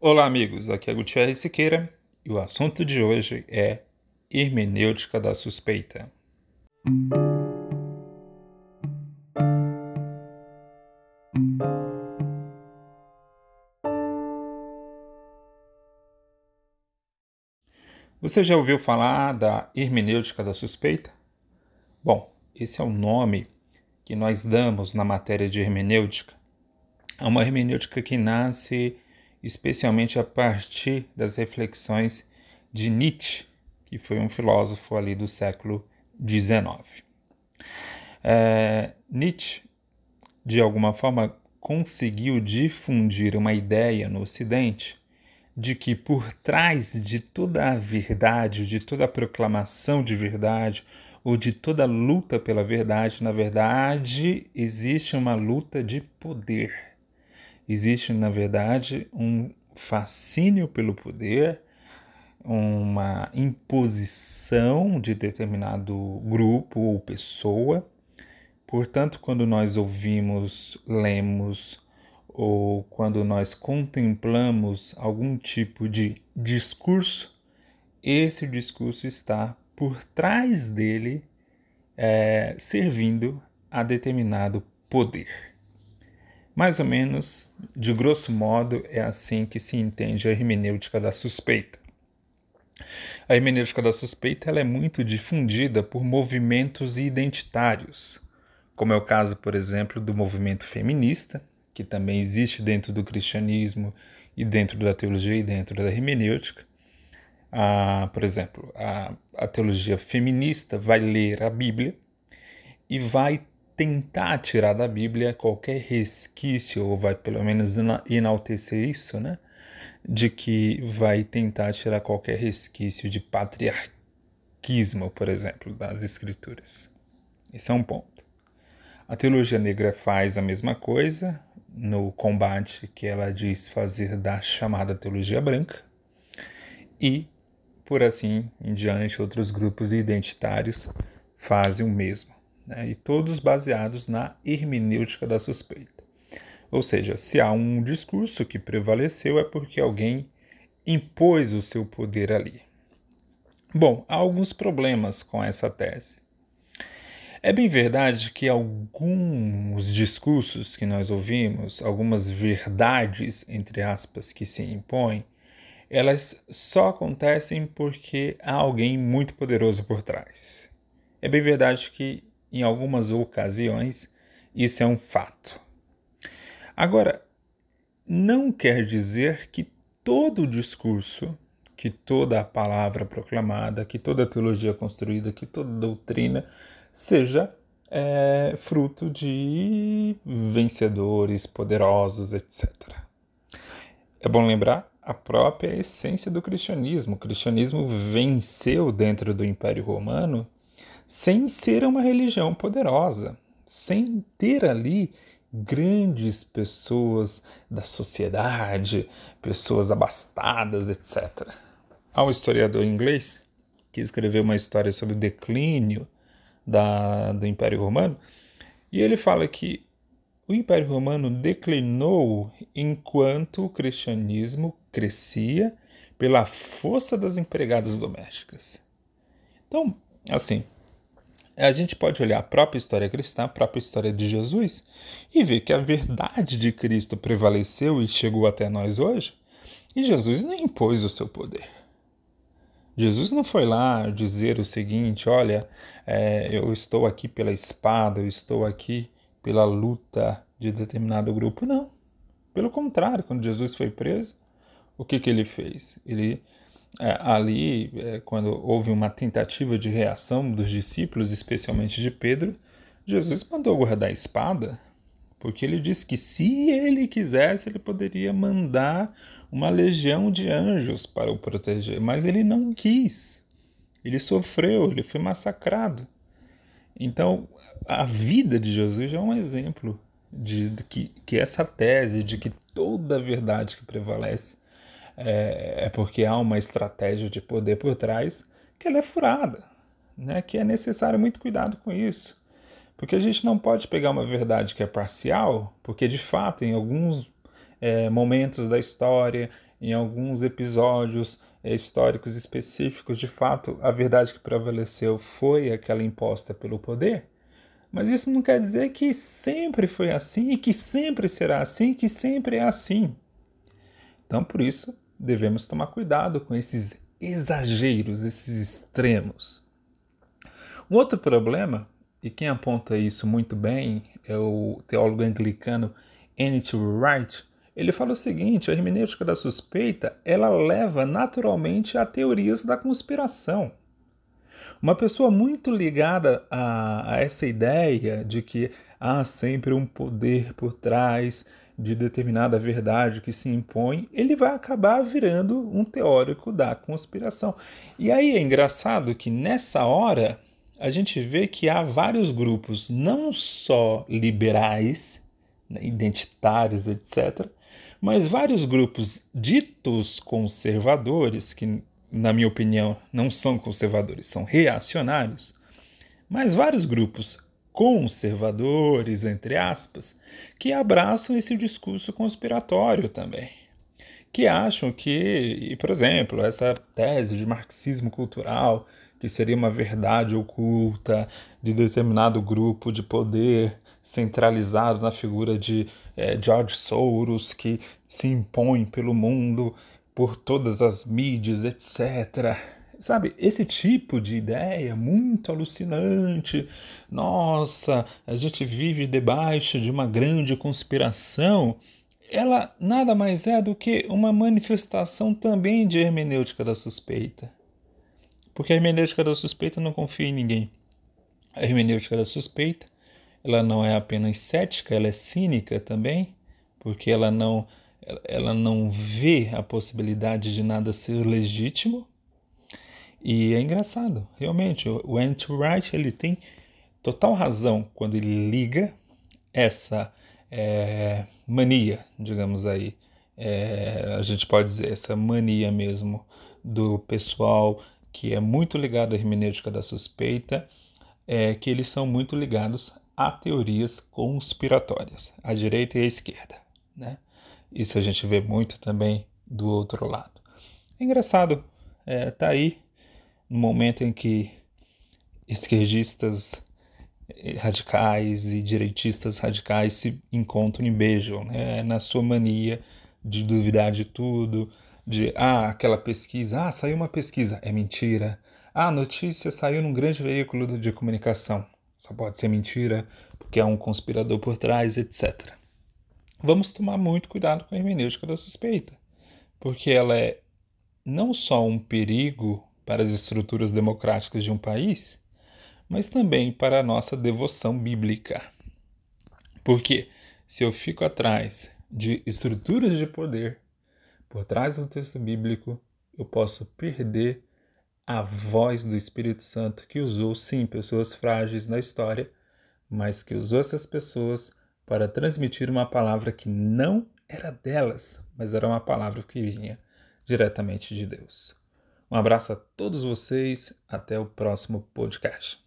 Olá, amigos. Aqui é Gutierrez Siqueira e o assunto de hoje é hermenêutica da suspeita. Você já ouviu falar da hermenêutica da suspeita? Bom, esse é o nome que nós damos na matéria de hermenêutica. É uma hermenêutica que nasce especialmente a partir das reflexões de Nietzsche, que foi um filósofo ali do século XIX. É, Nietzsche, de alguma forma, conseguiu difundir uma ideia no Ocidente de que por trás de toda a verdade, de toda a proclamação de verdade, ou de toda luta pela verdade, na verdade, existe uma luta de poder existe, na verdade, um fascínio pelo poder, uma imposição de determinado grupo ou pessoa. Portanto, quando nós ouvimos, lemos ou quando nós contemplamos algum tipo de discurso, esse discurso está por trás dele, é, servindo a determinado poder. Mais ou menos, de grosso modo, é assim que se entende a hermenêutica da suspeita. A hermenêutica da suspeita ela é muito difundida por movimentos identitários, como é o caso, por exemplo, do movimento feminista, que também existe dentro do cristianismo e dentro da teologia e dentro da hermenêutica. Ah, por exemplo, a, a teologia feminista vai ler a Bíblia e vai tentar tirar da Bíblia qualquer resquício, ou vai pelo menos enaltecer isso, né? De que vai tentar tirar qualquer resquício de patriarquismo, por exemplo, das Escrituras. Esse é um ponto. A teologia negra faz a mesma coisa no combate que ela diz fazer da chamada teologia branca, e, por assim em diante, outros grupos identitários fazem o mesmo né, e todos baseados na hermenêutica da suspeita. Ou seja, se há um discurso que prevaleceu, é porque alguém impôs o seu poder ali. Bom, há alguns problemas com essa tese. É bem verdade que alguns discursos que nós ouvimos, algumas verdades, entre aspas, que se impõem, elas só acontecem porque há alguém muito poderoso por trás. É bem verdade que em algumas ocasiões, isso é um fato. Agora, não quer dizer que todo discurso, que toda a palavra proclamada, que toda teologia construída, que toda doutrina seja é, fruto de vencedores, poderosos, etc. É bom lembrar a própria essência do cristianismo. O cristianismo venceu dentro do Império Romano sem ser uma religião poderosa, sem ter ali grandes pessoas da sociedade, pessoas abastadas, etc. Há um historiador inglês que escreveu uma história sobre o declínio da, do Império Romano, e ele fala que o Império Romano declinou enquanto o cristianismo crescia pela força das empregadas domésticas. Então, assim, a gente pode olhar a própria história cristã, a própria história de Jesus, e ver que a verdade de Cristo prevaleceu e chegou até nós hoje, e Jesus não impôs o seu poder. Jesus não foi lá dizer o seguinte: olha, é, eu estou aqui pela espada, eu estou aqui pela luta de determinado grupo. Não. Pelo contrário, quando Jesus foi preso, o que, que ele fez? Ele é, ali, é, quando houve uma tentativa de reação dos discípulos, especialmente de Pedro, Jesus mandou guardar a espada, porque ele disse que se ele quisesse, ele poderia mandar uma legião de anjos para o proteger, mas ele não quis. Ele sofreu, ele foi massacrado. Então, a vida de Jesus é um exemplo de, de que, que essa tese de que toda a verdade que prevalece é, é porque há uma estratégia de poder por trás que ela é furada, né? que é necessário muito cuidado com isso. Porque a gente não pode pegar uma verdade que é parcial, porque de fato, em alguns é, momentos da história, em alguns episódios é, históricos específicos, de fato, a verdade que prevaleceu foi aquela imposta pelo poder. Mas isso não quer dizer que sempre foi assim e que sempre será assim, que sempre é assim. Então, por isso, devemos tomar cuidado com esses exageros, esses extremos. Um outro problema, e quem aponta isso muito bem é o teólogo anglicano N.T. Wright, ele fala o seguinte: a hermenêutica da suspeita ela leva naturalmente a teorias da conspiração. Uma pessoa muito ligada a, a essa ideia de que há sempre um poder por trás de determinada verdade que se impõe, ele vai acabar virando um teórico da conspiração. E aí é engraçado que nessa hora a gente vê que há vários grupos, não só liberais, né, identitários, etc., mas vários grupos ditos conservadores, que, na minha opinião, não são conservadores, são reacionários, mas vários grupos conservadores, entre aspas, que abraçam esse discurso conspiratório também. Que acham que, por exemplo, essa tese de marxismo cultural, que seria uma verdade oculta de determinado grupo de poder centralizado na figura de é, George Soros, que se impõe pelo mundo por todas as mídias, etc. Sabe, esse tipo de ideia muito alucinante. Nossa, a gente vive debaixo de uma grande conspiração. Ela nada mais é do que uma manifestação também de hermenêutica da suspeita. Porque a hermenêutica da suspeita não confia em ninguém. A hermenêutica da suspeita, ela não é apenas cética, ela é cínica também, porque ela não ela não vê a possibilidade de nada ser legítimo. E é engraçado, realmente, o Andrew Wright ele tem total razão quando ele liga essa é, mania, digamos aí, é, a gente pode dizer essa mania mesmo do pessoal que é muito ligado à hermenêutica da suspeita, é que eles são muito ligados a teorias conspiratórias, à direita e à esquerda. Né? Isso a gente vê muito também do outro lado. É engraçado, é, tá aí no momento em que esquerdistas radicais e direitistas radicais se encontram e beijam, né? na sua mania de duvidar de tudo, de ah, aquela pesquisa, ah, saiu uma pesquisa, é mentira. Ah, a notícia saiu num grande veículo de comunicação. Só pode ser mentira, porque há um conspirador por trás, etc. Vamos tomar muito cuidado com a hermenêutica da suspeita, porque ela é não só um perigo para as estruturas democráticas de um país, mas também para a nossa devoção bíblica. Porque se eu fico atrás de estruturas de poder por trás do texto bíblico, eu posso perder a voz do Espírito Santo que usou, sim, pessoas frágeis na história, mas que usou essas pessoas para transmitir uma palavra que não era delas, mas era uma palavra que vinha diretamente de Deus. Um abraço a todos vocês, até o próximo podcast.